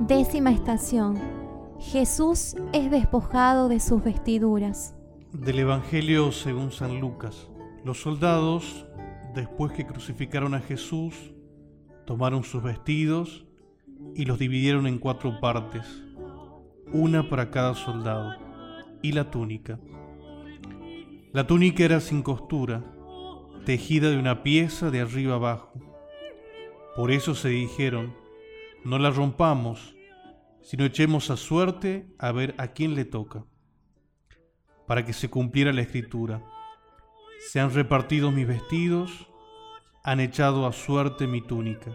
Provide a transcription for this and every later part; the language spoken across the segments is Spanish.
Décima estación. Jesús es despojado de sus vestiduras. Del Evangelio según San Lucas. Los soldados, después que crucificaron a Jesús, tomaron sus vestidos y los dividieron en cuatro partes, una para cada soldado, y la túnica. La túnica era sin costura, tejida de una pieza de arriba abajo. Por eso se dijeron, no la rompamos, sino echemos a suerte a ver a quién le toca, para que se cumpliera la escritura. Se han repartido mis vestidos, han echado a suerte mi túnica.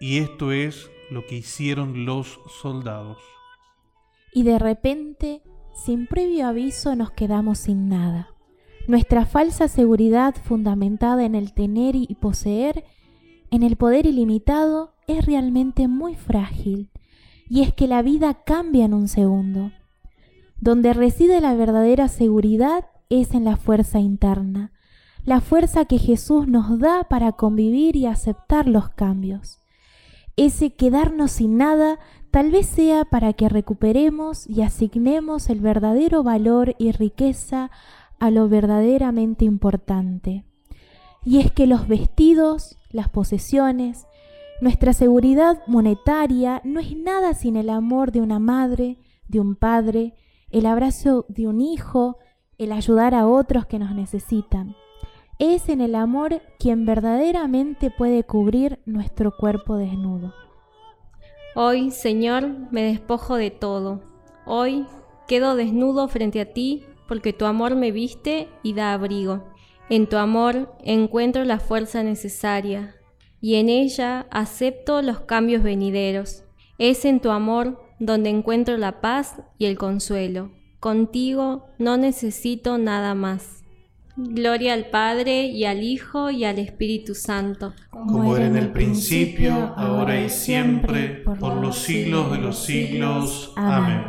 Y esto es lo que hicieron los soldados. Y de repente, sin previo aviso, nos quedamos sin nada. Nuestra falsa seguridad fundamentada en el tener y poseer, en el poder ilimitado, es realmente muy frágil. Y es que la vida cambia en un segundo. Donde reside la verdadera seguridad es en la fuerza interna, la fuerza que Jesús nos da para convivir y aceptar los cambios. Ese quedarnos sin nada tal vez sea para que recuperemos y asignemos el verdadero valor y riqueza a lo verdaderamente importante. Y es que los vestidos, las posesiones, nuestra seguridad monetaria no es nada sin el amor de una madre, de un padre, el abrazo de un hijo, el ayudar a otros que nos necesitan. Es en el amor quien verdaderamente puede cubrir nuestro cuerpo desnudo. Hoy, Señor, me despojo de todo. Hoy quedo desnudo frente a ti porque tu amor me viste y da abrigo. En tu amor encuentro la fuerza necesaria y en ella acepto los cambios venideros. Es en tu amor donde encuentro la paz y el consuelo. Contigo no necesito nada más. Gloria al Padre y al Hijo y al Espíritu Santo. Como era en el principio, ahora y siempre, por los siglos de los siglos. Amén.